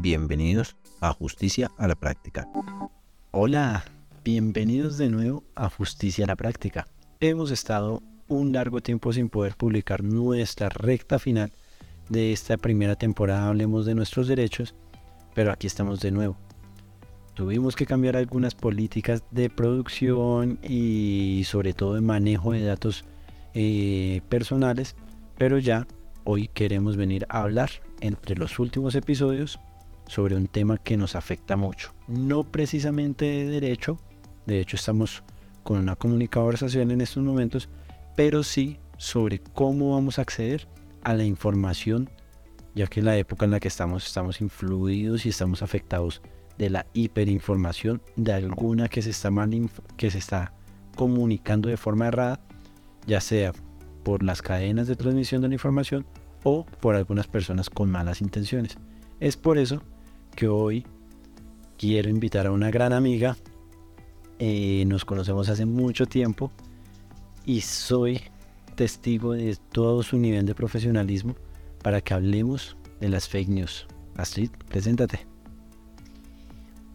bienvenidos a Justicia a la Práctica. Hola, bienvenidos de nuevo a Justicia a la Práctica. Hemos estado un largo tiempo sin poder publicar nuestra recta final de esta primera temporada, hablemos de nuestros derechos, pero aquí estamos de nuevo. Tuvimos que cambiar algunas políticas de producción y sobre todo de manejo de datos eh, personales, pero ya hoy queremos venir a hablar entre los últimos episodios sobre un tema que nos afecta mucho. No precisamente de derecho, de hecho estamos con una comunicadora social en estos momentos, pero sí sobre cómo vamos a acceder a la información, ya que en la época en la que estamos estamos influidos y estamos afectados de la hiperinformación de alguna que se está mal que se está comunicando de forma errada, ya sea por las cadenas de transmisión de la información o por algunas personas con malas intenciones. Es por eso que hoy quiero invitar a una gran amiga. Eh, nos conocemos hace mucho tiempo y soy testigo de todo su nivel de profesionalismo para que hablemos de las fake news. Astrid, preséntate.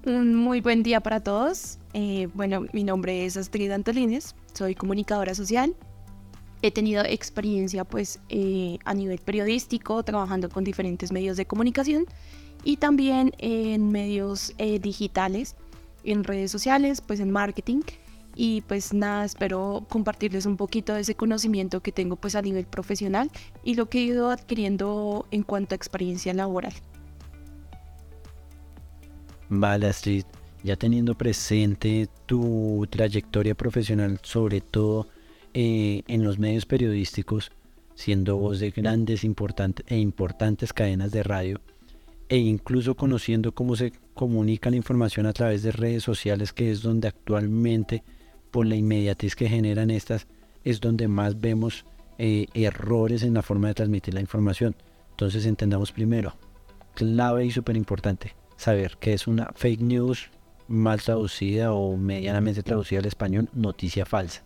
Un muy buen día para todos. Eh, bueno, mi nombre es Astrid Antolines, soy comunicadora social. He tenido experiencia pues eh, a nivel periodístico, trabajando con diferentes medios de comunicación y también en medios eh, digitales, en redes sociales, pues en marketing. Y pues nada, espero compartirles un poquito de ese conocimiento que tengo pues a nivel profesional y lo que he ido adquiriendo en cuanto a experiencia laboral. Vale, Astrid, ya teniendo presente tu trayectoria profesional, sobre todo eh, en los medios periodísticos, siendo voz de grandes importantes e importantes cadenas de radio, e incluso conociendo cómo se comunica la información a través de redes sociales, que es donde actualmente, por la inmediatez que generan estas, es donde más vemos eh, errores en la forma de transmitir la información. Entonces entendamos primero, clave y súper importante, saber qué es una fake news mal traducida o medianamente traducida al español, noticia falsa.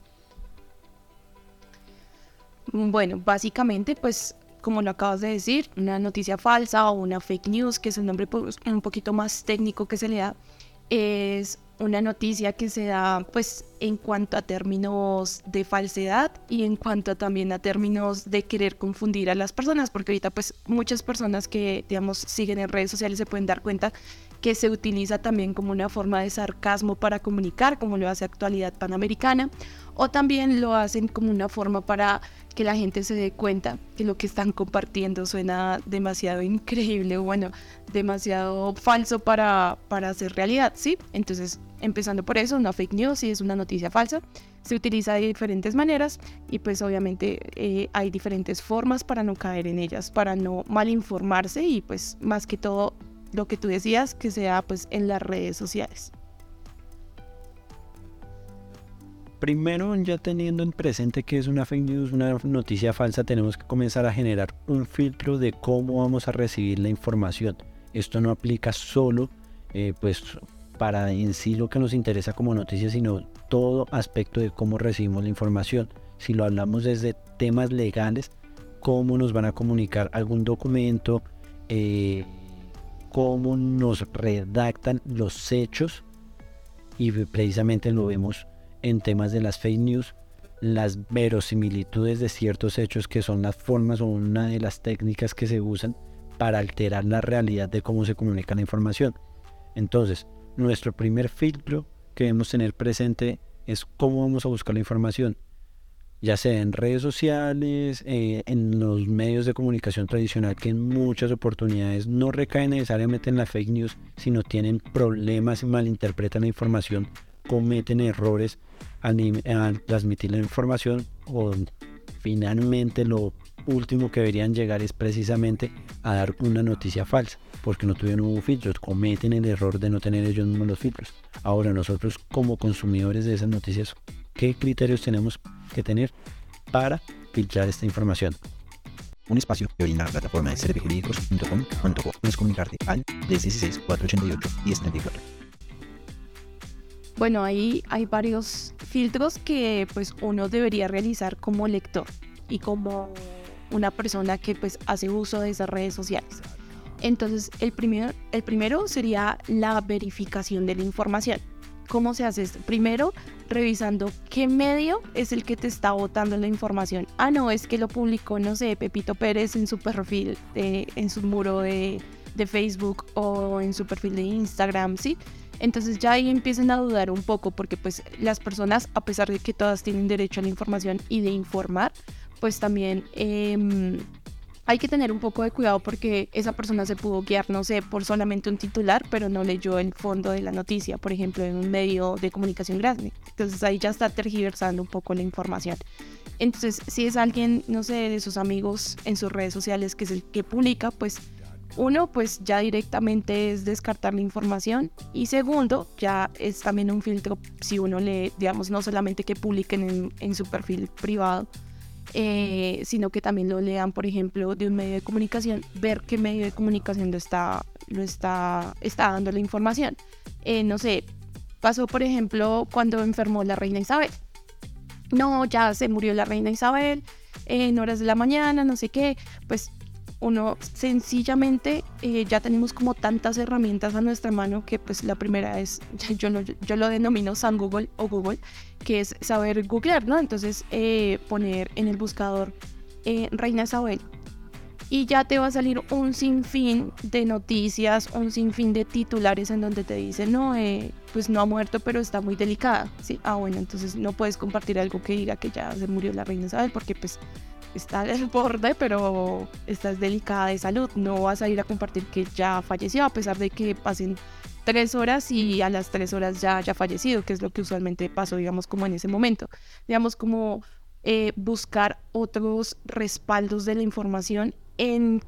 Bueno, básicamente pues como lo acabas de decir, una noticia falsa o una fake news, que es el nombre un poquito más técnico que se le da, es una noticia que se da pues en cuanto a términos de falsedad y en cuanto también a términos de querer confundir a las personas, porque ahorita pues muchas personas que digamos siguen en redes sociales se pueden dar cuenta que se utiliza también como una forma de sarcasmo para comunicar, como lo hace Actualidad Panamericana, o también lo hacen como una forma para que la gente se dé cuenta que lo que están compartiendo suena demasiado increíble, o bueno, demasiado falso para, para ser realidad, ¿sí? Entonces, empezando por eso, una fake news si es una noticia falsa, se utiliza de diferentes maneras y pues obviamente eh, hay diferentes formas para no caer en ellas, para no malinformarse y pues más que todo lo que tú decías, que sea pues en las redes sociales. Primero, ya teniendo en presente que es una fake news, una noticia falsa, tenemos que comenzar a generar un filtro de cómo vamos a recibir la información. Esto no aplica solo eh, pues, para en sí lo que nos interesa como noticia, sino todo aspecto de cómo recibimos la información. Si lo hablamos desde temas legales, cómo nos van a comunicar algún documento, eh, cómo nos redactan los hechos y precisamente lo vemos en temas de las fake news, las verosimilitudes de ciertos hechos que son las formas o una de las técnicas que se usan para alterar la realidad de cómo se comunica la información. Entonces, nuestro primer filtro que debemos tener presente es cómo vamos a buscar la información, ya sea en redes sociales, eh, en los medios de comunicación tradicional, que en muchas oportunidades no recaen necesariamente en la fake news, sino tienen problemas y malinterpretan la información cometen errores al, transmitir la información o finalmente lo último que deberían llegar es precisamente a dar una noticia falsa, porque no tuvieron un filtro, cometen el error de no tener ellos mismos los filtros. Ahora nosotros como consumidores de esas noticias, ¿qué criterios tenemos que tener para filtrar esta información? Un espacio que brinda la plataforma de servijurídicos.com puedes comunicarte al 16 488 1034. Bueno, ahí hay varios filtros que pues uno debería realizar como lector y como una persona que pues hace uso de esas redes sociales. Entonces, el primero, el primero sería la verificación de la información. ¿Cómo se hace esto? Primero, revisando qué medio es el que te está botando la información. Ah, no, es que lo publicó, no sé, Pepito Pérez en su perfil, en su muro de, de Facebook o en su perfil de Instagram, ¿sí? Entonces ya ahí empiezan a dudar un poco porque pues las personas, a pesar de que todas tienen derecho a la información y de informar, pues también eh, hay que tener un poco de cuidado porque esa persona se pudo guiar, no sé, por solamente un titular, pero no leyó el fondo de la noticia, por ejemplo, en un medio de comunicación grande. Entonces ahí ya está tergiversando un poco la información. Entonces, si es alguien, no sé, de sus amigos en sus redes sociales que es el que publica, pues uno, pues ya directamente es descartar la información y segundo, ya es también un filtro si uno le, digamos, no solamente que publiquen en, su perfil privado, eh, sino que también lo lean, por ejemplo, de un medio de comunicación, ver qué medio de comunicación lo está, lo está dando la información. Eh, no sé, pasó, por ejemplo, cuando enfermó la reina Isabel. No, ya se murió la reina Isabel en horas de la mañana, no sé qué, pues uno sencillamente eh, ya tenemos como tantas herramientas a nuestra mano que pues la primera es, yo yo lo denomino San Google o Google, que es saber googlear, ¿no? Entonces eh, poner en el buscador eh, Reina Isabel y ya te va a salir un sinfín de noticias, un sinfín de titulares en donde te dicen, no, pues no ha muerto, pero está muy delicada, ¿sí? Ah, bueno, entonces no puedes compartir algo que diga que ya se murió la reina Isabel porque pues está al borde, pero estás delicada de salud. No vas a ir a compartir que ya falleció, a pesar de que pasen tres horas y a las tres horas ya haya fallecido, que es lo que usualmente pasó, digamos, como en ese momento. Digamos, como eh, buscar otros respaldos de la información en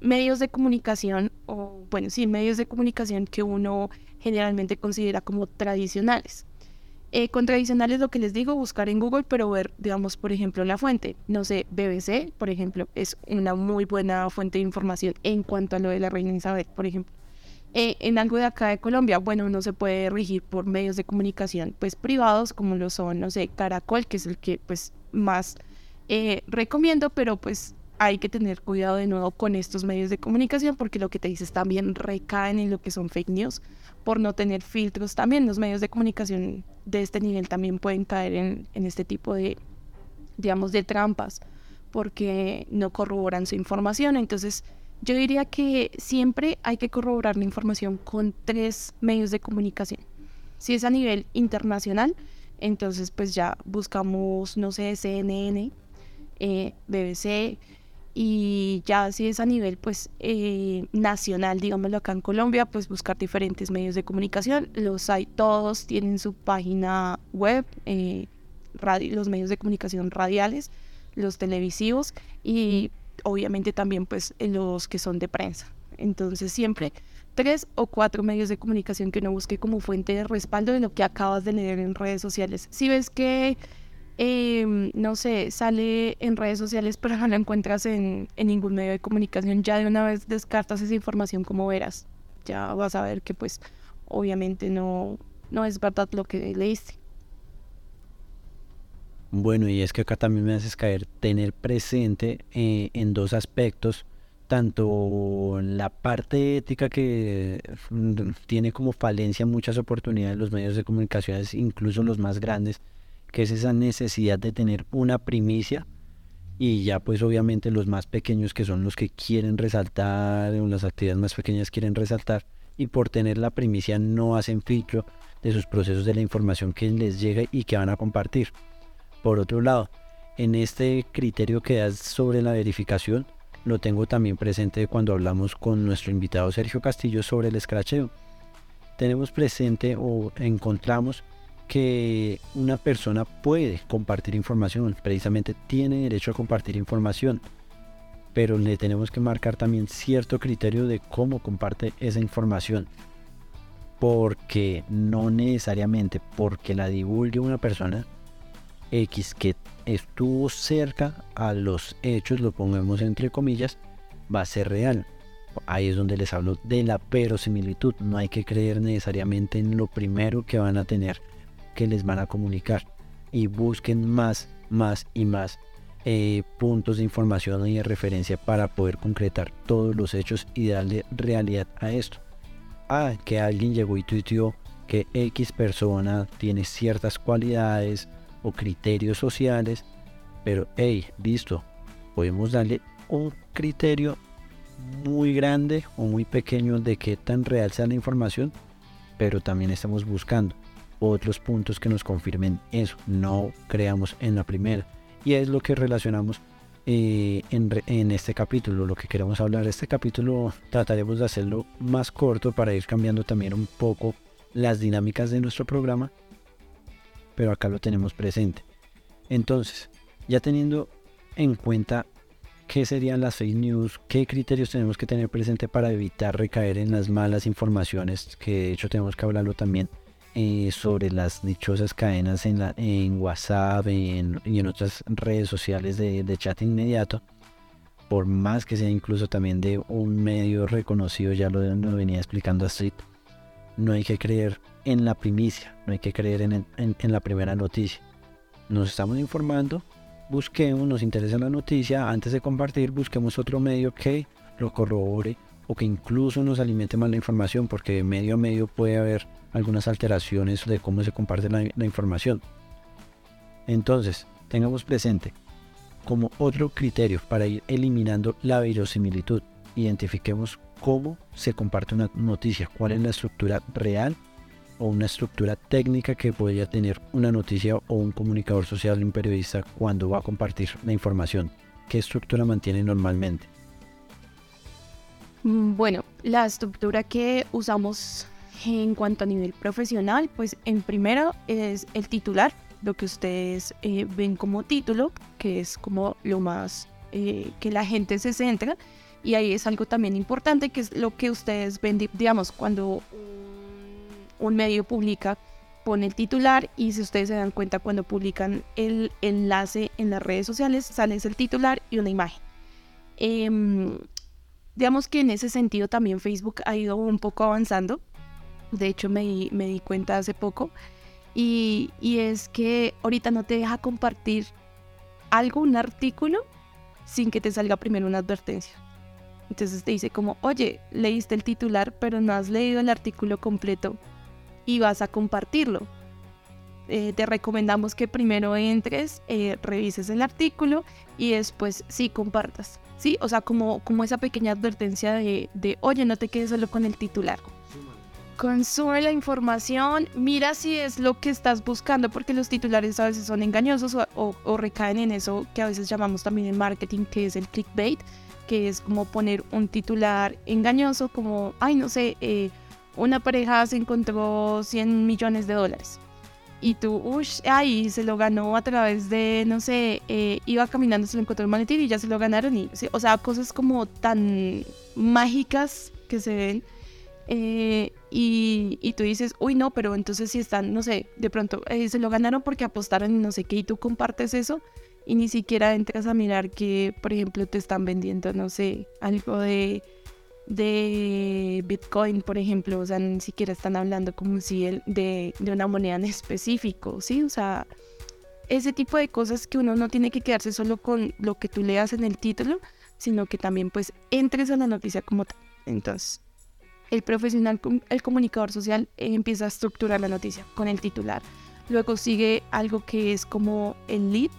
medios de comunicación, o bueno, sí, medios de comunicación que uno generalmente considera como tradicionales. Eh, con tradicionales lo que les digo, buscar en Google, pero ver, digamos, por ejemplo, la fuente. No sé, BBC, por ejemplo, es una muy buena fuente de información en cuanto a lo de la reina Isabel, por ejemplo. Eh, en algo de acá de Colombia, bueno, uno se puede regir por medios de comunicación, pues privados, como lo son, no sé, Caracol, que es el que, pues, más eh, recomiendo, pero pues hay que tener cuidado de nuevo con estos medios de comunicación porque lo que te dices también recaen en lo que son fake news por no tener filtros. También los medios de comunicación de este nivel también pueden caer en, en este tipo de, digamos, de trampas porque no corroboran su información. Entonces, yo diría que siempre hay que corroborar la información con tres medios de comunicación. Si es a nivel internacional, entonces pues ya buscamos, no sé, CNN, eh, BBC, y ya si es a nivel pues eh, nacional, digámoslo acá en Colombia, pues buscar diferentes medios de comunicación. Los hay, todos tienen su página web, eh, los medios de comunicación radiales, los televisivos y obviamente también pues los que son de prensa. Entonces siempre tres o cuatro medios de comunicación que uno busque como fuente de respaldo de lo que acabas de leer en redes sociales. Si ves que Em, no sé, sale en redes sociales, pero no la encuentras en, ningún medio de comunicación, ya de una vez descartas esa información como verás. Ya vas a ver que pues obviamente no, no es verdad lo que leíste. Bueno, y es que acá también me haces caer tener presente eh, en dos aspectos, tanto la parte ética que mm, tiene como falencia muchas oportunidades los medios de comunicaciones, incluso los más grandes, que es esa necesidad de tener una primicia y ya pues obviamente los más pequeños que son los que quieren resaltar, o las actividades más pequeñas quieren resaltar y por tener la primicia no hacen filtro de sus procesos de la información que les llega y que van a compartir. Por otro lado, en este criterio que das sobre la verificación, lo tengo también presente cuando hablamos con nuestro invitado Sergio Castillo sobre el escracheo. Tenemos presente o encontramos que una persona puede compartir información, precisamente tiene derecho a compartir información, pero le tenemos que marcar también cierto criterio de cómo comparte esa información, porque no necesariamente porque la divulgue una persona X que estuvo cerca a los hechos, lo pongamos entre comillas, va a ser real. Ahí es donde les hablo de la verosimilitud. No hay que creer necesariamente en lo primero que van a tener que les van a comunicar y busquen más, más y más eh, puntos de información y de referencia para poder concretar todos los hechos y darle realidad a esto. Ah, que alguien llegó y tuiteó que X persona tiene ciertas cualidades o criterios sociales, pero hey, listo, podemos darle un criterio muy grande o muy pequeño de qué tan real sea la información, pero también estamos buscando otros puntos que nos confirmen eso, no creamos en la primera. Y es lo que relacionamos eh, en, este capítulo, lo que queremos hablar. Este capítulo trataremos de hacerlo más corto para ir cambiando también un poco las dinámicas de nuestro programa, pero acá lo tenemos presente. Entonces, ya teniendo en cuenta qué serían las fake news, qué criterios tenemos que tener presente para evitar recaer en las malas informaciones, que de hecho tenemos que hablarlo también eh, sobre las dichosas cadenas en, la, en WhatsApp y en otras redes sociales de, chat inmediato, por más que sea incluso también de un medio reconocido, ya lo, lo venía explicando Astrid no hay que creer en la primicia, no hay que creer en, la primera noticia. Nos estamos informando, busquemos, nos interesa la noticia, antes de compartir, busquemos otro medio que lo corrobore o que incluso nos alimente más la información, porque medio a medio puede haber algunas alteraciones de cómo se comparte la, la información. Entonces, tengamos presente como otro criterio para ir eliminando la verosimilitud, identifiquemos cómo se comparte una noticia, cuál es la estructura real o una estructura técnica que podría tener una noticia o un comunicador social, un periodista cuando va a compartir la información. ¿Qué estructura mantiene normalmente? Mm, bueno, la estructura que usamos en cuanto a nivel profesional, pues en primero es el titular, lo que ustedes eh, ven como título, que es como lo más eh, que la gente se centra y ahí es algo también importante, que es lo que ustedes ven, digamos, cuando un medio publica, pone el titular y si ustedes se dan cuenta cuando publican el enlace en las redes sociales, sale el titular y una imagen. Em, digamos que en ese sentido también Facebook ha ido un poco avanzando. De hecho, me me di cuenta hace poco. Y, y es que ahorita no te deja compartir algo, un artículo, sin que te salga primero una advertencia. Entonces te dice como, oye, leíste el titular, pero no has leído el artículo completo y vas a compartirlo. Eh, te recomendamos que primero entres, eh, revises el artículo y después sí compartas. Sí, o sea, como, como esa pequeña advertencia de, de, oye, no te quedes solo con el titular. Consume la información, mira si es lo que estás buscando, porque los titulares a veces son engañosos o, o recaen en eso que a veces llamamos también en marketing, que es el clickbait que es como poner un titular engañoso, como, ay, no sé, eh, una pareja se encontró 100 millones de dólares. Y tú, uff, ay, se lo ganó a través de, no sé, eh, iba caminando, se lo encontró el maletín y ya se lo ganaron. Y, o sea, cosas como tan mágicas que se ven. Eh, y, y, tú dices, uy, no, pero entonces si están, no sé, de pronto se lo ganaron porque apostaron y no sé qué, y tú compartes eso, y ni siquiera entras a mirar que, por ejemplo, te están vendiendo, no sé, algo de, de Bitcoin, por ejemplo, o sea, ni siquiera están hablando como si el, de, de una moneda en específico, ¿sí? O sea, ese tipo de cosas que uno no tiene que quedarse solo con lo que tú leas en el título, sino que también pues entres a la noticia como tal. Entonces, el profesional, el comunicador social empieza a estructurar la noticia con el titular. Luego sigue algo que es como el lead,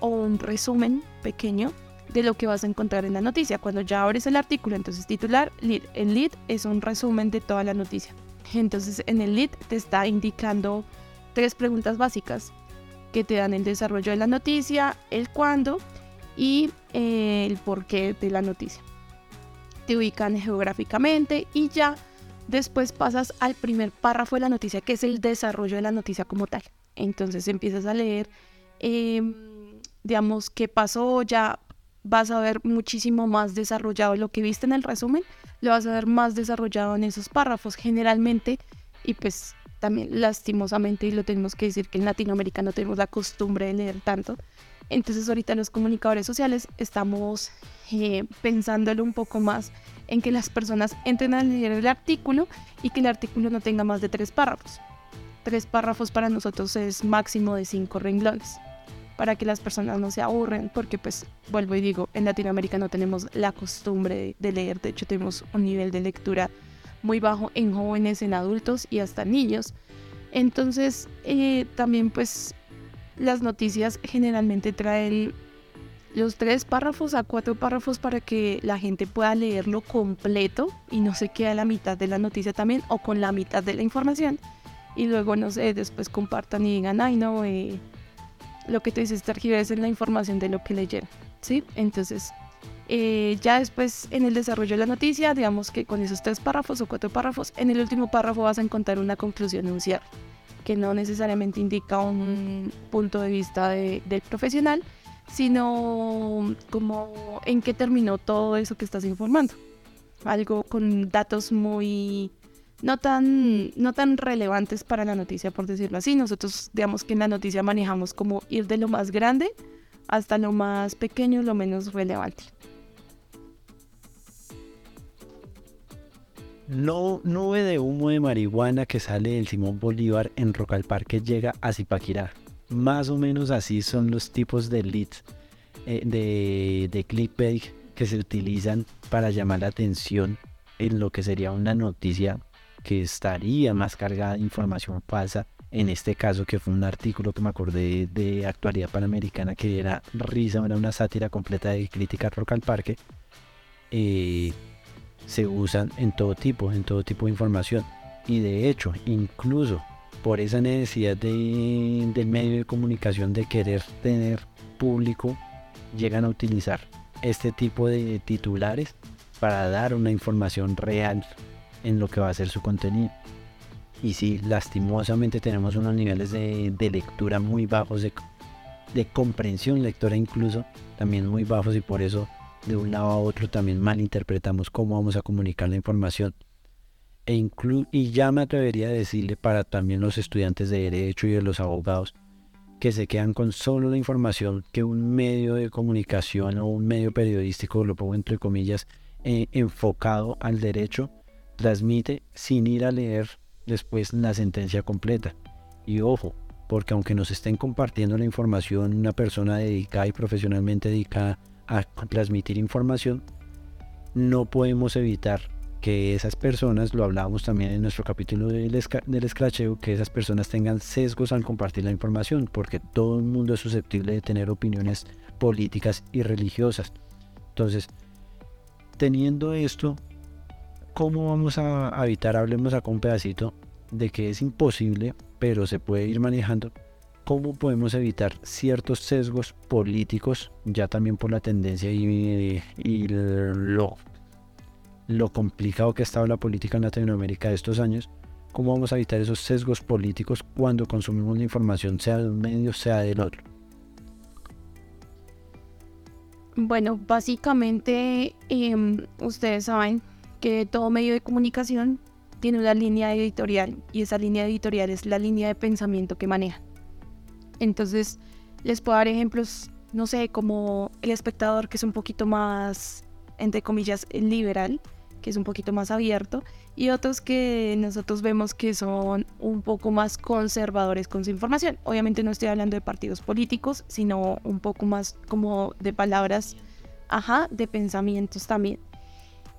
o un resumen pequeño de lo que vas a encontrar en la noticia. Cuando ya abres el artículo, entonces titular, lead. El lead es un resumen de toda la noticia. Entonces en el lead te está indicando tres preguntas básicas que te dan el desarrollo de la noticia, el cuándo y eh, el porqué de la noticia. Te ubican geográficamente y ya después pasas al primer párrafo de la noticia, que es el desarrollo de la noticia como tal. Entonces empiezas a leer em, digamos, qué pasó, ya vas a ver muchísimo más desarrollado lo que viste en el resumen, lo vas a ver más desarrollado en esos párrafos generalmente y pues también lastimosamente y lo tenemos que decir que en Latinoamérica no tenemos la costumbre de leer tanto. Entonces ahorita los comunicadores sociales estamos eh, pensándolo un poco más en que las personas entren a leer el artículo y que el artículo no tenga más de tres párrafos. Tres párrafos para nosotros es máximo de cinco renglones. para que las personas no se aburren, porque pues vuelvo y digo, en Latinoamérica no tenemos la costumbre de leer, de hecho tenemos un nivel de lectura muy bajo en jóvenes, en adultos y hasta niños. Entonces, eh, también pues las noticias generalmente traen los tres párrafos a cuatro párrafos para que la gente pueda leerlo completo y no se quede a la mitad de la noticia también o con la mitad de la información. Y luego, no sé, después compartan y digan, ay, no, eh, lo que tú dices, es la información de lo que leyeron. ¿Sí? Entonces, eh, ya después en el desarrollo de la noticia, digamos que con esos tres párrafos o cuatro párrafos, en el último párrafo vas a encontrar una conclusión, un cierre, que no necesariamente indica un punto de vista del profesional, sino como en qué terminó todo eso que estás informando. Algo con datos muy no tan, no tan relevantes para la noticia, por decirlo así. Nosotros, digamos que en la noticia manejamos como ir de lo más grande hasta lo más pequeño, lo menos relevante. No nube de humo de marihuana que sale del Simón Bolívar en Rock al Parque llega a Zipaquirá. Más o menos así son los tipos de leads eh, de, de clickbait que se utilizan para llamar la atención en lo que sería una noticia que estaría más cargada de información falsa. En este caso, que fue un artículo que me acordé de actualidad panamericana, que era risa, era una sátira completa de crítica rock al parque. Eh, se usan en todo tipo, en todo tipo de información. Y de hecho, incluso por esa necesidad de, del medio de comunicación de querer tener público, llegan a utilizar este tipo de titulares para dar una información real en lo que va a ser su contenido. Y sí, lastimosamente tenemos unos niveles de, lectura muy bajos, de, de comprensión lectora incluso, también muy bajos y por eso de un lado a otro también malinterpretamos cómo vamos a comunicar la información. E y ya me atrevería a decirle para también los estudiantes de derecho y de los abogados que se quedan con solo la información que un medio de comunicación o un medio periodístico, lo pongo entre comillas, eh, enfocado al derecho, transmite sin ir a leer después la sentencia completa. Y ojo, porque aunque nos estén compartiendo la información una persona dedicada y profesionalmente dedicada a transmitir información, no podemos evitar que esas personas, lo hablábamos también en nuestro capítulo del, escracheo, que esas personas tengan sesgos al compartir la información, porque todo el mundo es susceptible de tener opiniones políticas y religiosas. Entonces, teniendo esto, ¿cómo vamos a evitar, hablemos acá un pedacito, de que es imposible, pero se puede ir manejando cómo podemos evitar ciertos sesgos políticos, ya también por la tendencia y, lo, lo complicado que ha estado la política en Latinoamérica de estos años, cómo vamos a evitar esos sesgos políticos cuando consumimos la información, sea de un medio, sea del otro. Bueno, básicamente em, ustedes saben que todo medio de comunicación tiene una línea editorial y esa línea editorial es la línea de pensamiento que maneja. Entonces, les puedo dar ejemplos, no sé, como el espectador que es un poquito más, entre comillas, liberal, que es un poquito más abierto, y otros que nosotros vemos que son un poco más conservadores con su información. Obviamente no estoy hablando de partidos políticos, sino un poco más como de palabras, ajá, de pensamientos también.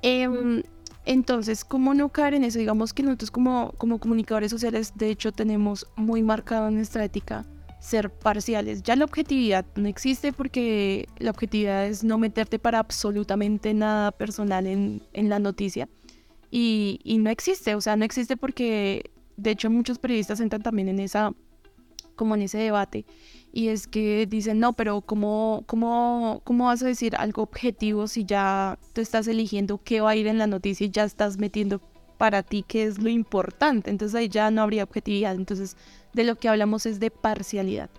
Em, entonces, ¿cómo no caer en eso? Digamos que nosotros como, como comunicadores sociales, de hecho, tenemos muy marcado nuestra ética ser parciales. Ya la objetividad no existe porque la objetividad es no meterte para absolutamente nada personal en, la noticia. Y, no existe, o sea, no existe porque de hecho muchos periodistas entran también en esa, como en ese debate. Y es que dicen, no, pero ¿cómo, cómo, cómo vas a decir algo objetivo si ya tú estás eligiendo qué va a ir en la noticia y ya estás metiendo para ti qué es lo importante? Entonces ahí ya no habría objetividad. Entonces de lo que hablamos es de parcialidad.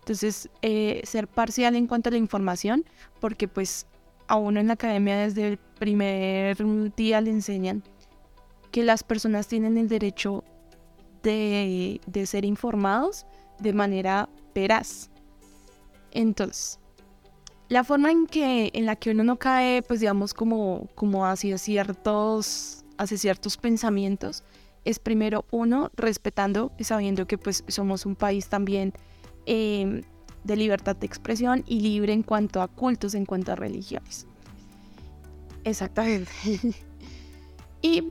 Entonces, eh, ser parcial en cuanto a la información, porque pues a uno en la academia desde el primer día le enseñan que las personas tienen el derecho de, ser informados de manera veraz. Entonces, la forma en que en la que uno no cae, pues digamos como como hacia ciertos hacia ciertos pensamientos es primero uno respetando y sabiendo que pues somos un país también em, de libertad de expresión y libre en cuanto a cultos, en cuanto a religiones. Exactamente. y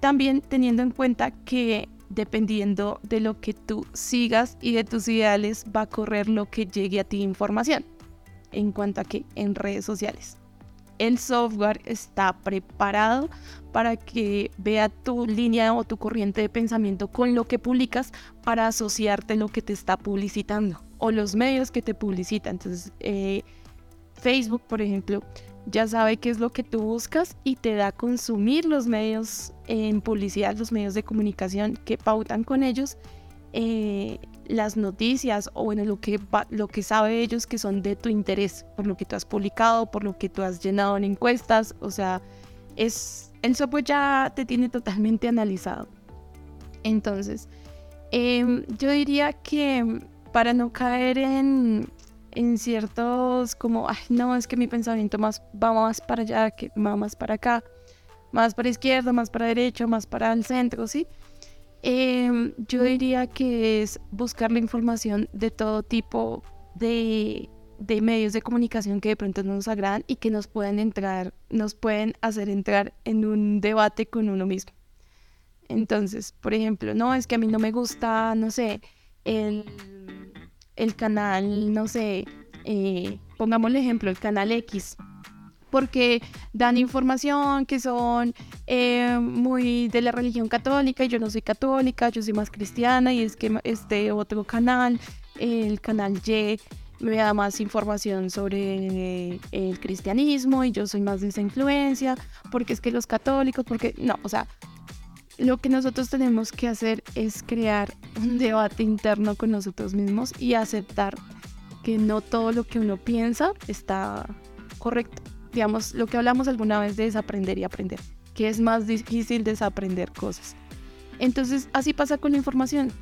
también teniendo en cuenta que dependiendo de lo que tú sigas y de tus ideales va a correr lo que llegue a ti información. En cuanto a que en redes sociales. El software está preparado para que vea tu línea o tu corriente de pensamiento con lo que publicas para asociarte lo que te está publicitando o los medios que te publicitan. Entonces, eh, Facebook, por ejemplo, ya sabe qué es lo que tú buscas y te da a consumir los medios en publicidad, los medios de comunicación que pautan con ellos eh, las noticias o bueno, lo que, lo que sabe ellos que son de tu interés, por lo que tú has publicado, por lo que tú has llenado en encuestas, o sea, es, el software ya te tiene totalmente analizado. Entonces, em, yo diría que para no caer en, en ciertos como, ay, no, es que mi pensamiento más va más para allá, que va más para acá, más para izquierda, más para derecha, más para el centro, ¿sí? Em, yo diría que es buscar la información de todo tipo de, de, medios de comunicación que de pronto no nos agradan y que nos pueden entrar, nos pueden hacer entrar en un debate con uno mismo. Entonces, por ejemplo, no, es que a mí no me gusta, no sé, el el canal, no sé, eh, pongamos el ejemplo, el canal X, porque dan información que son eh, muy de la religión católica y yo no soy católica, yo soy más cristiana y es que este otro canal, el canal Y, me da más información sobre el cristianismo y yo soy más de esa influencia, porque es que los católicos, porque no, o sea, lo que nosotros tenemos que hacer es crear un debate interno con nosotros mismos y aceptar que no todo lo que uno piensa está correcto. Digamos, lo que hablamos alguna vez de desaprender y aprender, que es más difícil desaprender cosas. Entonces, así pasa con la información.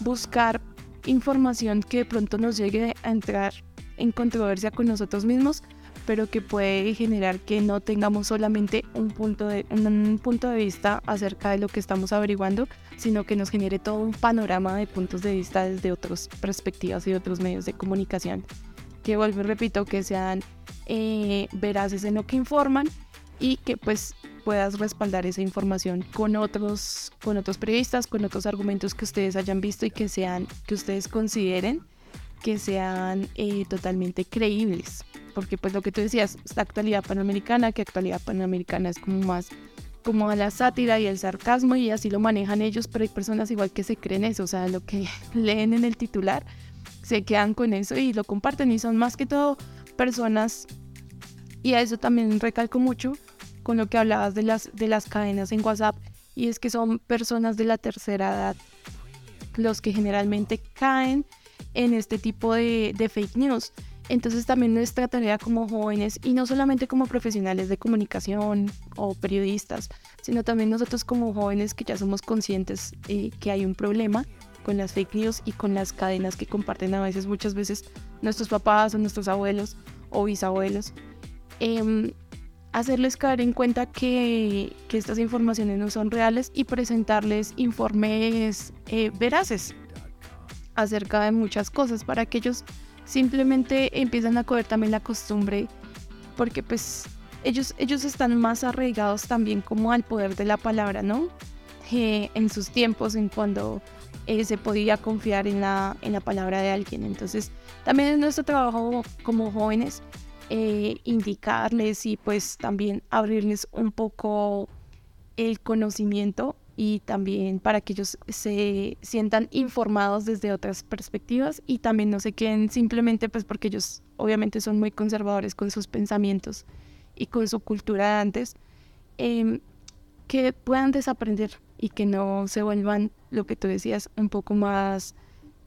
Buscar información que de pronto nos llegue a entrar en controversia con nosotros mismos pero que puede generar que no tengamos solamente un punto de, un punto de vista acerca de lo que estamos averiguando, sino que nos genere todo un panorama de puntos de vista desde otras perspectivas y otros medios de comunicación. Que vuelvo y repito, que sean eh, veraces en lo que informan y que pues puedas respaldar esa información con otros, con otros periodistas, con otros argumentos que ustedes hayan visto y que sean, que ustedes consideren que sean eh, totalmente creíbles. Porque pues lo que tú decías, la actualidad panamericana, que actualidad panamericana es como más como a la sátira y el sarcasmo y así lo manejan ellos, pero hay personas igual que se creen eso, o sea, lo que leen en el titular, se quedan con eso y lo comparten y son más que todo personas, y a eso también recalco mucho con lo que hablabas de las, de las cadenas en WhatsApp, y es que son personas de la tercera edad los que generalmente caen en este tipo de, fake news. Entonces también nuestra tarea como jóvenes y no solamente como profesionales de comunicación o periodistas, sino también nosotros como jóvenes que ya somos conscientes eh, que hay un problema con las fake news y con las cadenas que comparten a veces, muchas veces nuestros papás o nuestros abuelos o bisabuelos. Em, hacerles caer en cuenta que, que, estas informaciones no son reales y presentarles informes eh, veraces acerca de muchas cosas para que ellos simplemente empiezan a coger también la costumbre porque pues ellos, ellos están más arraigados también como al poder de la palabra, ¿no? Eh, en sus tiempos, en cuando eh, se podía confiar en la, en la palabra de alguien. Entonces, también es nuestro trabajo como jóvenes eh, indicarles y pues también abrirles un poco el conocimiento y también para que ellos se sientan informados desde otras perspectivas y también no se queden simplemente pues porque ellos obviamente son muy conservadores con sus pensamientos y con su cultura de antes, em, que puedan desaprender y que no se vuelvan, lo que tú decías, un poco más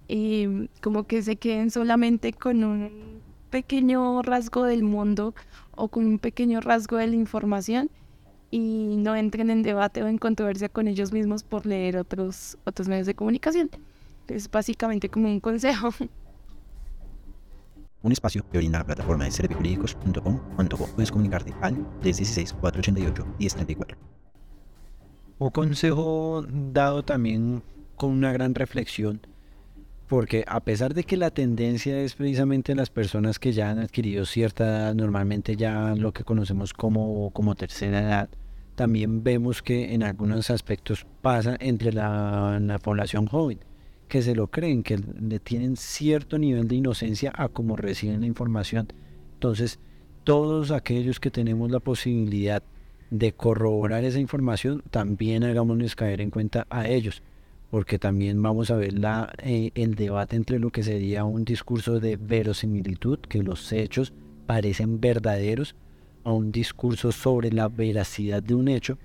em, como que se queden solamente con un pequeño rasgo del mundo o con un pequeño rasgo de la información y no entren en debate o en controversia con ellos mismos por leer otros, otros medios de comunicación. Es básicamente como un consejo. Un espacio que brinda la plataforma de servijurídicos.com cuando puedes comunicarte al 316-488-1034. Un consejo dado también con una gran reflexión porque a pesar de que la tendencia es precisamente las personas que ya han adquirido cierta edad, normalmente ya lo que conocemos como, como tercera edad, también vemos que en algunos aspectos pasa entre la, la población joven, que se lo creen, que le tienen cierto nivel de inocencia a cómo reciben la información. Entonces, todos aquellos que tenemos la posibilidad de corroborar esa información, también hagámonos caer en cuenta a ellos, porque también vamos a ver la, eh, el debate entre lo que sería un discurso de verosimilitud, que los hechos parecen verdaderos, a un discurso sobre la veracidad de un hecho,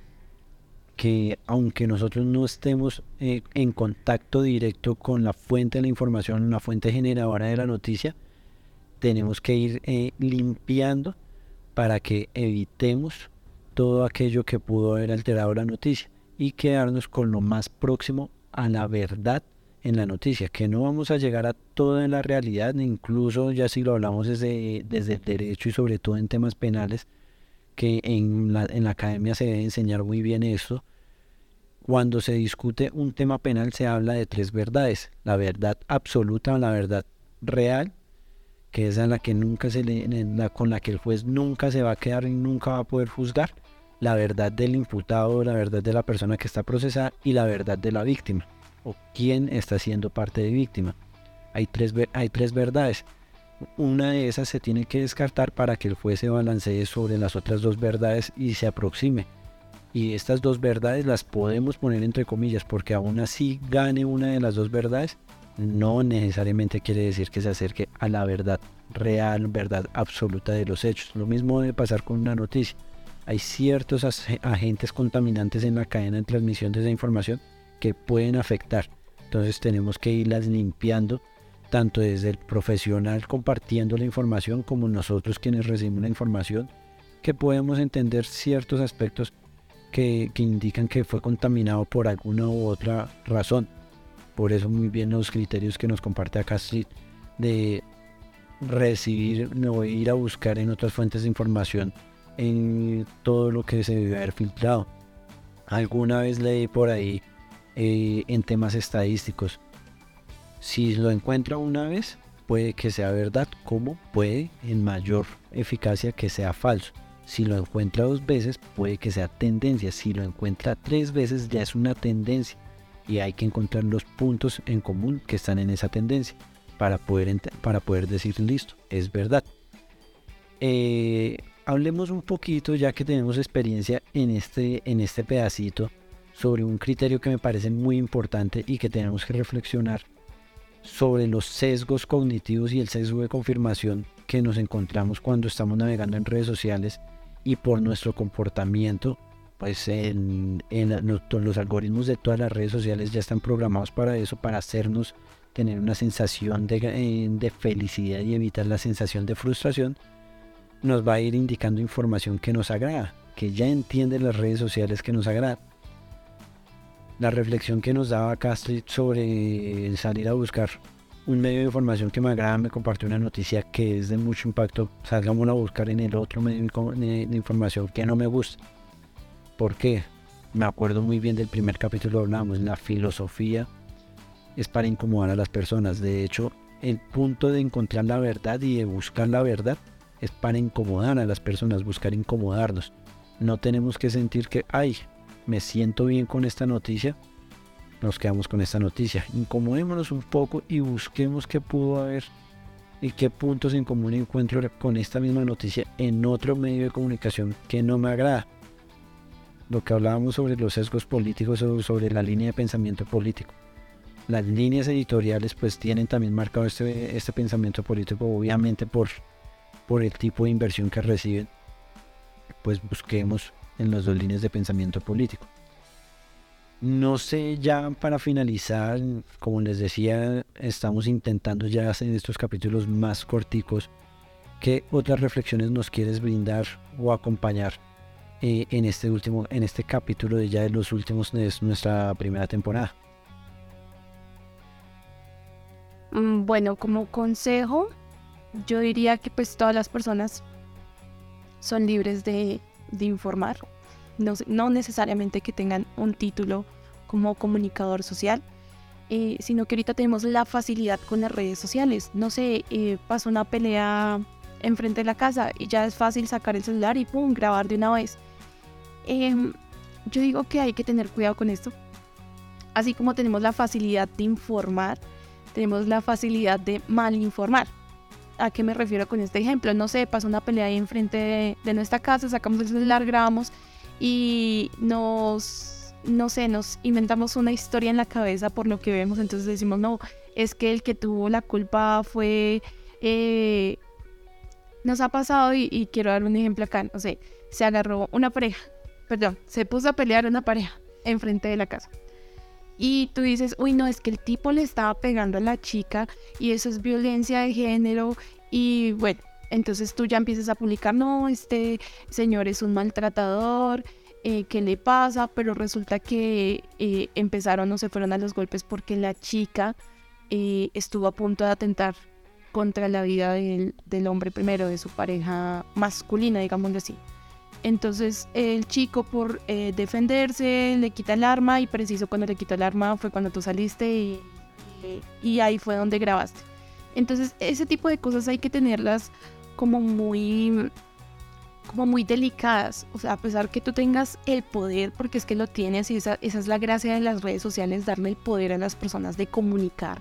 que aunque nosotros no estemos eh, en contacto directo con la fuente de la información, la fuente generadora de la noticia, tenemos que ir eh, limpiando para que evitemos todo aquello que pudo haber alterado la noticia y quedarnos con lo más próximo a la verdad en la noticia, que no vamos a llegar a toda la realidad, incluso ya si lo hablamos desde, desde el derecho y sobre todo en temas penales, que en la, en la academia se debe enseñar muy bien esto. Cuando se discute un tema penal se habla de tres verdades, la verdad absoluta o la verdad real, que es la que nunca se le, la, con la que el juez nunca se va a quedar y nunca va a poder juzgar, la verdad del imputado, la verdad de la persona que está procesada y la verdad de la víctima o quién está siendo parte de víctima. Hay tres, hay tres verdades. Una de esas se tiene que descartar para que el juez se balancee sobre las otras dos verdades y se aproxime. Y estas dos verdades las podemos poner entre comillas porque aún así gane una de las dos verdades, no necesariamente quiere decir que se acerque a la verdad real, verdad absoluta de los hechos. Lo mismo debe pasar con una noticia hay ciertos agentes contaminantes en la cadena de transmisión de esa información que pueden afectar. Entonces tenemos que irlas limpiando tanto desde el profesional compartiendo la información como nosotros quienes recibimos la información, que podemos entender ciertos aspectos que, indican que fue contaminado por alguna u otra razón. Por eso muy bien los criterios que nos comparte acá de recibir, no ir a buscar en otras fuentes de información en todo lo que se debe haber filtrado. Alguna vez leí por ahí eh, en temas estadísticos. Si lo encuentra una vez, puede que sea verdad, como puede en mayor eficacia que sea falso. Si lo encuentra dos veces, puede que sea tendencia. Si lo encuentra tres veces, ya es una tendencia. Y hay que encontrar los puntos en común que están en esa tendencia para poder, para poder decir listo, es verdad. Eh, hablemos un poquito, ya que tenemos experiencia en este, en este pedacito, sobre un criterio que me parece muy importante y que tenemos que reflexionar sobre los sesgos cognitivos y el sesgo de confirmación que nos encontramos cuando estamos navegando en redes sociales y por nuestro comportamiento, pues en, los algoritmos de todas las redes sociales ya están programados para eso, para hacernos tener una sensación de, eh, de felicidad y evitar la sensación de frustración nos va a ir indicando información que nos agrada, que ya entiende las redes sociales que nos agrada. La reflexión que nos daba Castro sobre salir a buscar un medio de información que me agrada, me compartió una noticia que es de mucho impacto. Salgamos a buscar en el otro medio de información que no me gusta. ¿Por qué? Me acuerdo muy bien del primer capítulo, hablábamos, la filosofía es para incomodar a las personas. De hecho, el punto de encontrar la verdad y de buscar la verdad es para incomodar a las personas, buscar incomodarnos. No tenemos que sentir que, ay, me siento bien con esta noticia, nos quedamos con esta noticia. Incomodémonos un poco y busquemos qué pudo haber y qué puntos en común encuentro con esta misma noticia en otro medio de comunicación que no me agrada. Lo que hablábamos sobre los sesgos políticos o sobre la línea de pensamiento político. Las líneas editoriales pues tienen también marcado este, este pensamiento político obviamente por por el tipo de inversión que reciben, pues busquemos en las dos líneas de pensamiento político. No sé, ya para finalizar, como les decía, estamos intentando ya en estos capítulos más corticos, ¿qué otras reflexiones nos quieres brindar o acompañar eh, en este último, en este capítulo de ya de los últimos de nuestra primera temporada? Mm, bueno, como consejo, yo diría que pues todas las personas son libres de, informar, no, necesariamente que tengan un título como comunicador social, eh, sino que ahorita tenemos la facilidad con las redes sociales. No sé, eh, pasó una pelea enfrente de la casa y ya es fácil sacar el celular y pum, grabar de una vez. Em, yo digo que hay que tener cuidado con esto. Así como tenemos la facilidad de informar, tenemos la facilidad de malinformar. ¿A qué me refiero con este ejemplo? No sé, pasó una pelea ahí enfrente de, nuestra casa, sacamos el celular, grabamos y nos no sé, nos inventamos una historia en la cabeza por lo que vemos, entonces decimos, no, es que el que tuvo la culpa fue... Eh, nos ha pasado y, quiero dar un ejemplo acá, no sé, se agarró una pareja, perdón, se puso a pelear una pareja enfrente de la casa. Y tú dices, uy, no, es que el tipo le estaba pegando a la chica y eso es violencia de género. Y bueno, entonces tú ya empiezas a publicar, no, este señor es un maltratador, eh, qué le pasa, pero resulta que eh, empezaron o se fueron a los golpes porque la chica eh, estuvo a punto de atentar contra la vida del, hombre primero, de su pareja masculina, digámoslo así. Entonces el chico por defenderse le quita el arma y preciso cuando le quitó el arma fue cuando tú saliste y, y ahí fue donde grabaste. Entonces ese tipo de cosas hay que tenerlas como muy como muy delicadas. O sea, a pesar que tú tengas el poder, porque es que lo tienes y esa, es la gracia de las redes sociales, darle el poder a las personas de comunicar.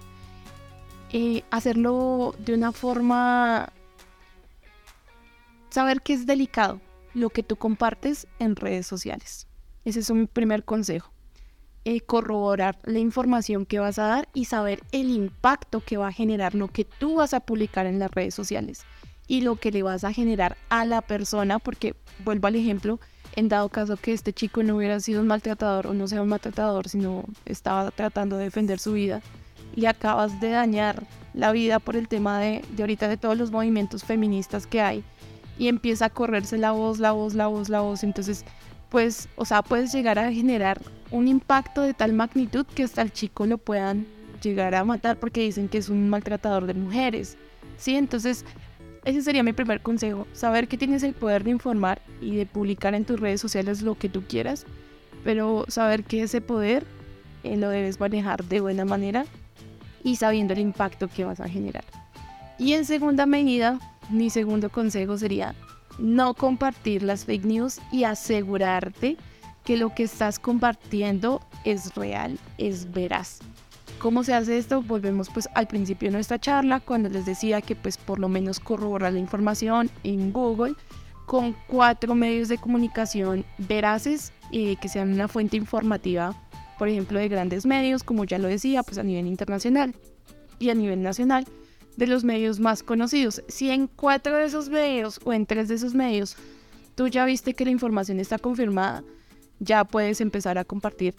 Eh, hacerlo de una forma... Saber que es delicado lo que tú compartes en redes sociales. Ese es un primer consejo. Eh, corroborar la información que vas a dar y saber el impacto que va a generar lo que tú vas a publicar en las redes sociales y lo que le vas a generar a la persona, porque vuelvo al ejemplo, en dado caso que este chico no hubiera sido un maltratador o no sea un maltratador, sino estaba tratando de defender su vida, y acabas de dañar la vida por el tema de, de ahorita de todos los movimientos feministas que hay, y empieza a correrse la voz, la voz, la voz, la voz, entonces pues, o sea, puedes llegar a generar un impacto de tal magnitud que hasta el chico lo puedan llegar a matar porque dicen que es un maltratador de mujeres. Sí, entonces ese sería mi primer consejo, saber que tienes el poder de informar y de publicar en tus redes sociales lo que tú quieras, pero saber que ese poder eh, lo debes manejar de buena manera y sabiendo el impacto que vas a generar. Y en segunda medida, mi segundo consejo sería no compartir las fake news y asegurarte que lo que estás compartiendo es real, es veraz. ¿Cómo se hace esto? Volvemos pues al principio de nuestra charla cuando les decía que pues por lo menos corroborar la información en Google con cuatro medios de comunicación veraces y que sean una fuente informativa, por ejemplo, de grandes medios, como ya lo decía, pues a nivel internacional y a nivel nacional, de los medios más conocidos. Si en cuatro de esos medios o en tres de esos medios tú ya viste que la información está confirmada, ya puedes empezar a compartir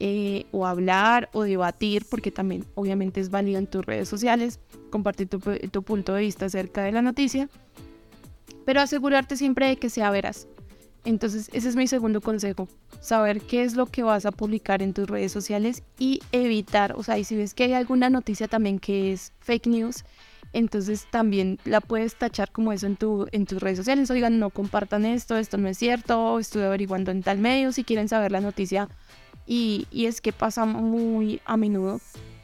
eh, o hablar o debatir, porque también obviamente es válido en tus redes sociales, compartir tu, punto de vista acerca de la noticia, pero asegurarte siempre de que sea veraz. Entonces, ese es mi segundo consejo, saber qué es lo que vas a publicar en tus redes sociales y evitar, o sea, y si ves que hay alguna noticia también que es fake news, entonces también la puedes tachar como eso en, tu, en tus redes sociales. Oigan, no compartan esto, esto no es cierto, estuve averiguando en tal medio, si quieren saber la noticia y, es que pasa muy a menudo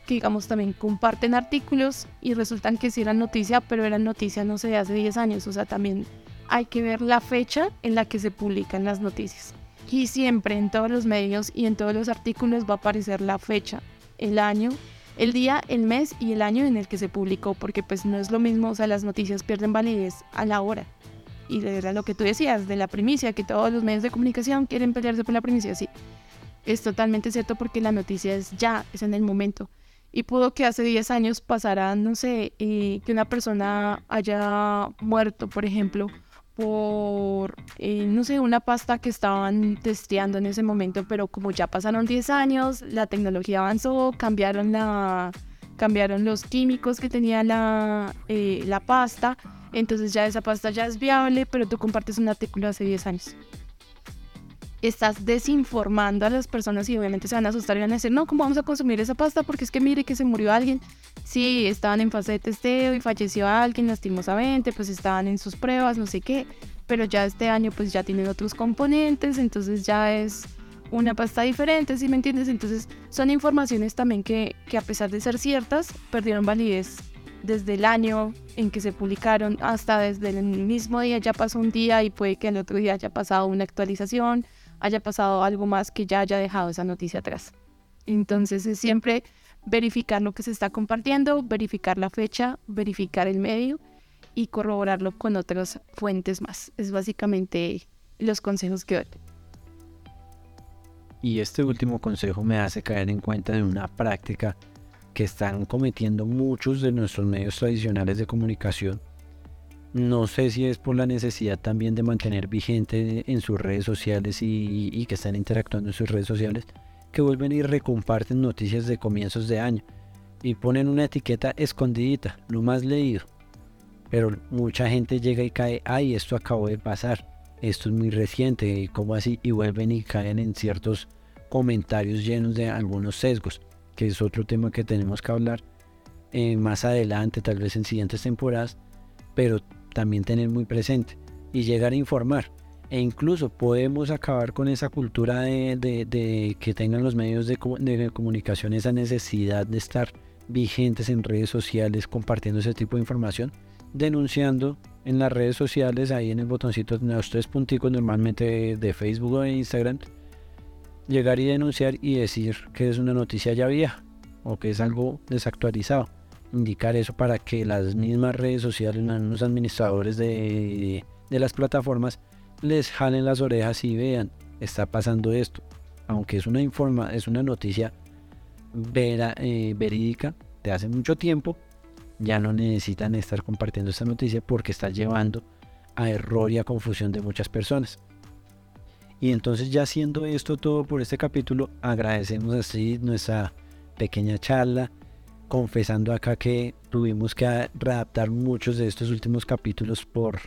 que digamos también comparten artículos y resultan que sí eran noticia, pero eran noticias no sé de hace 10 años, o sea, también hay que ver la fecha en la que se publican las noticias. Y siempre en todos los medios y en todos los artículos va a aparecer la fecha, el año, el día, el mes y el año en el que se publicó, porque pues no es lo mismo, o sea, las noticias pierden validez a la hora. Y era lo que tú decías de la primicia, que todos los medios de comunicación quieren pelearse por la primicia, sí es totalmente cierto porque la noticia es ya, es en el momento. Y pudo que hace 10 años pasara, no sé, eh, que una persona haya muerto, por ejemplo, por, eh, no sé, una pasta que estaban testeando en ese momento, pero como ya pasaron 10 años, la tecnología avanzó, cambiaron, la, cambiaron los químicos que tenía la, eh, la pasta, entonces ya esa pasta ya es viable, pero tú compartes un artículo hace 10 años estás desinformando a las personas y obviamente se van a asustar y van a decir, no, ¿cómo vamos a consumir esa pasta? Porque es que mire que se murió alguien. Sí, estaban en fase de testeo y falleció alguien lastimosamente, pues estaban en sus pruebas, no sé qué, pero ya este año pues ya tienen otros componentes, entonces ya es una pasta diferente, ¿sí me entiendes? Entonces son informaciones también que, que a pesar de ser ciertas, perdieron validez desde el año en que se publicaron hasta desde el mismo día ya pasó un día y puede que el otro día haya pasado una actualización, haya pasado algo más que ya haya dejado esa noticia atrás. Entonces es siempre verificar lo que se está compartiendo, verificar la fecha, verificar el medio y corroborarlo con otras fuentes más. Es básicamente los consejos que doy. Y este último consejo me hace caer en cuenta de una práctica que están cometiendo muchos de nuestros medios tradicionales de comunicación. No sé si es por la necesidad también de mantener vigente en sus redes sociales y, que están interactuando en sus redes sociales, que vuelven y recomparten noticias de comienzos de año y ponen una etiqueta escondidita, lo más leído. Pero mucha gente llega y cae, ay, esto acabó de pasar, esto es muy reciente, ¿cómo así? Y vuelven y caen en ciertos comentarios llenos de algunos sesgos que es otro tema que tenemos que hablar eh, más adelante, tal vez en siguientes temporadas, pero también tener muy presente y llegar a informar. E incluso podemos acabar con esa cultura de, que tengan los medios de, comunicación esa necesidad de estar vigentes en redes sociales compartiendo ese tipo de información, denunciando en las redes sociales, ahí en el botoncito de los tres punticos normalmente de Facebook o de Instagram, llegar y denunciar y decir que es una noticia ya vieja o que es algo desactualizado. Indicar eso para que las mismas redes sociales, los administradores de, las plataformas les jalen las orejas y vean, está pasando esto. Aunque es una, informa, es una noticia vera, eh, verídica de hace mucho tiempo, ya no necesitan estar compartiendo esta noticia porque está llevando a error y a confusión de muchas personas. Y entonces ya haciendo esto todo por este capítulo, agradecemos así nuestra pequeña charla, confesando acá que tuvimos que readaptar muchos de estos últimos capítulos por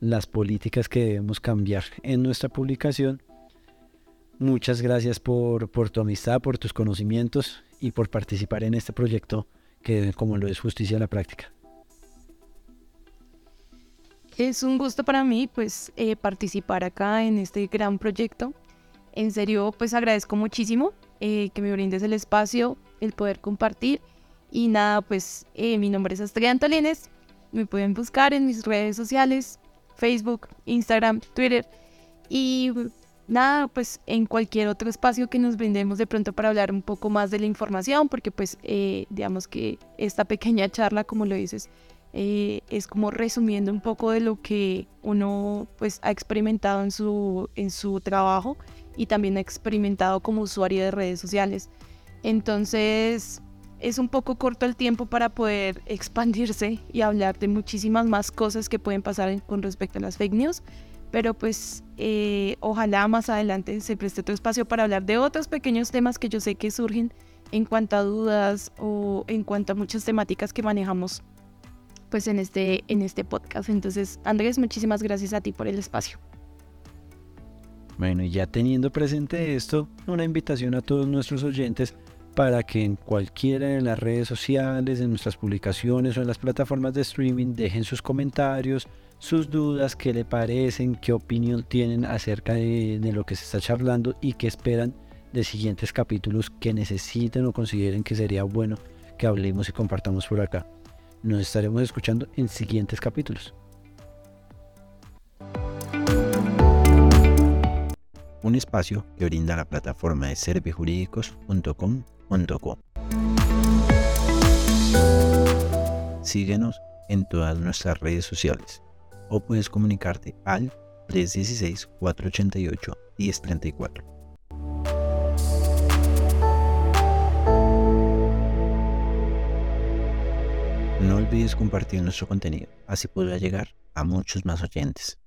las políticas que debemos cambiar en nuestra publicación. Muchas gracias por, por tu amistad, por tus conocimientos y por participar en este proyecto que como lo es Justicia a la Práctica. Es un gusto para mí pues eh, participar acá en este gran proyecto. En serio pues agradezco muchísimo eh, que me brindes el espacio, el poder compartir. Y nada, pues eh, mi nombre es Astrid Antolines. Me pueden buscar en mis redes sociales, Facebook, Instagram, Twitter. Y nada, pues en cualquier otro espacio que nos brindemos de pronto para hablar un poco más de la información, porque pues digamos que esta pequeña charla, como lo dices, eh, es como resumiendo un poco de lo que uno pues ha experimentado en su, en su trabajo y también ha experimentado como usuario de redes sociales. Entonces es un poco corto el tiempo para poder expandirse y hablar de muchísimas más cosas que pueden pasar con respecto a las fake news. Pero pues eh, ojalá más adelante se preste otro espacio para hablar de otros pequeños temas que yo sé que surgen en cuanto a dudas o en cuanto a muchas temáticas que manejamos pues en este, en este podcast. Entonces, Andrés, muchísimas gracias a ti por el espacio. Bueno, y ya teniendo presente esto, una invitación a todos nuestros oyentes para que en cualquiera de las redes sociales, en nuestras publicaciones o en las plataformas de streaming dejen sus comentarios, sus dudas, qué le parecen, qué opinión tienen acerca de, lo que se está charlando y qué esperan de siguientes capítulos que necesiten o consideren que sería bueno que hablemos y compartamos por acá. Nos estaremos escuchando en siguientes capítulos. Un espacio que brinda la plataforma de Síguenos en todas nuestras redes sociales o puedes comunicarte al 316-488-1034. No olvides compartir nuestro contenido, así podrá llegar a muchos más oyentes.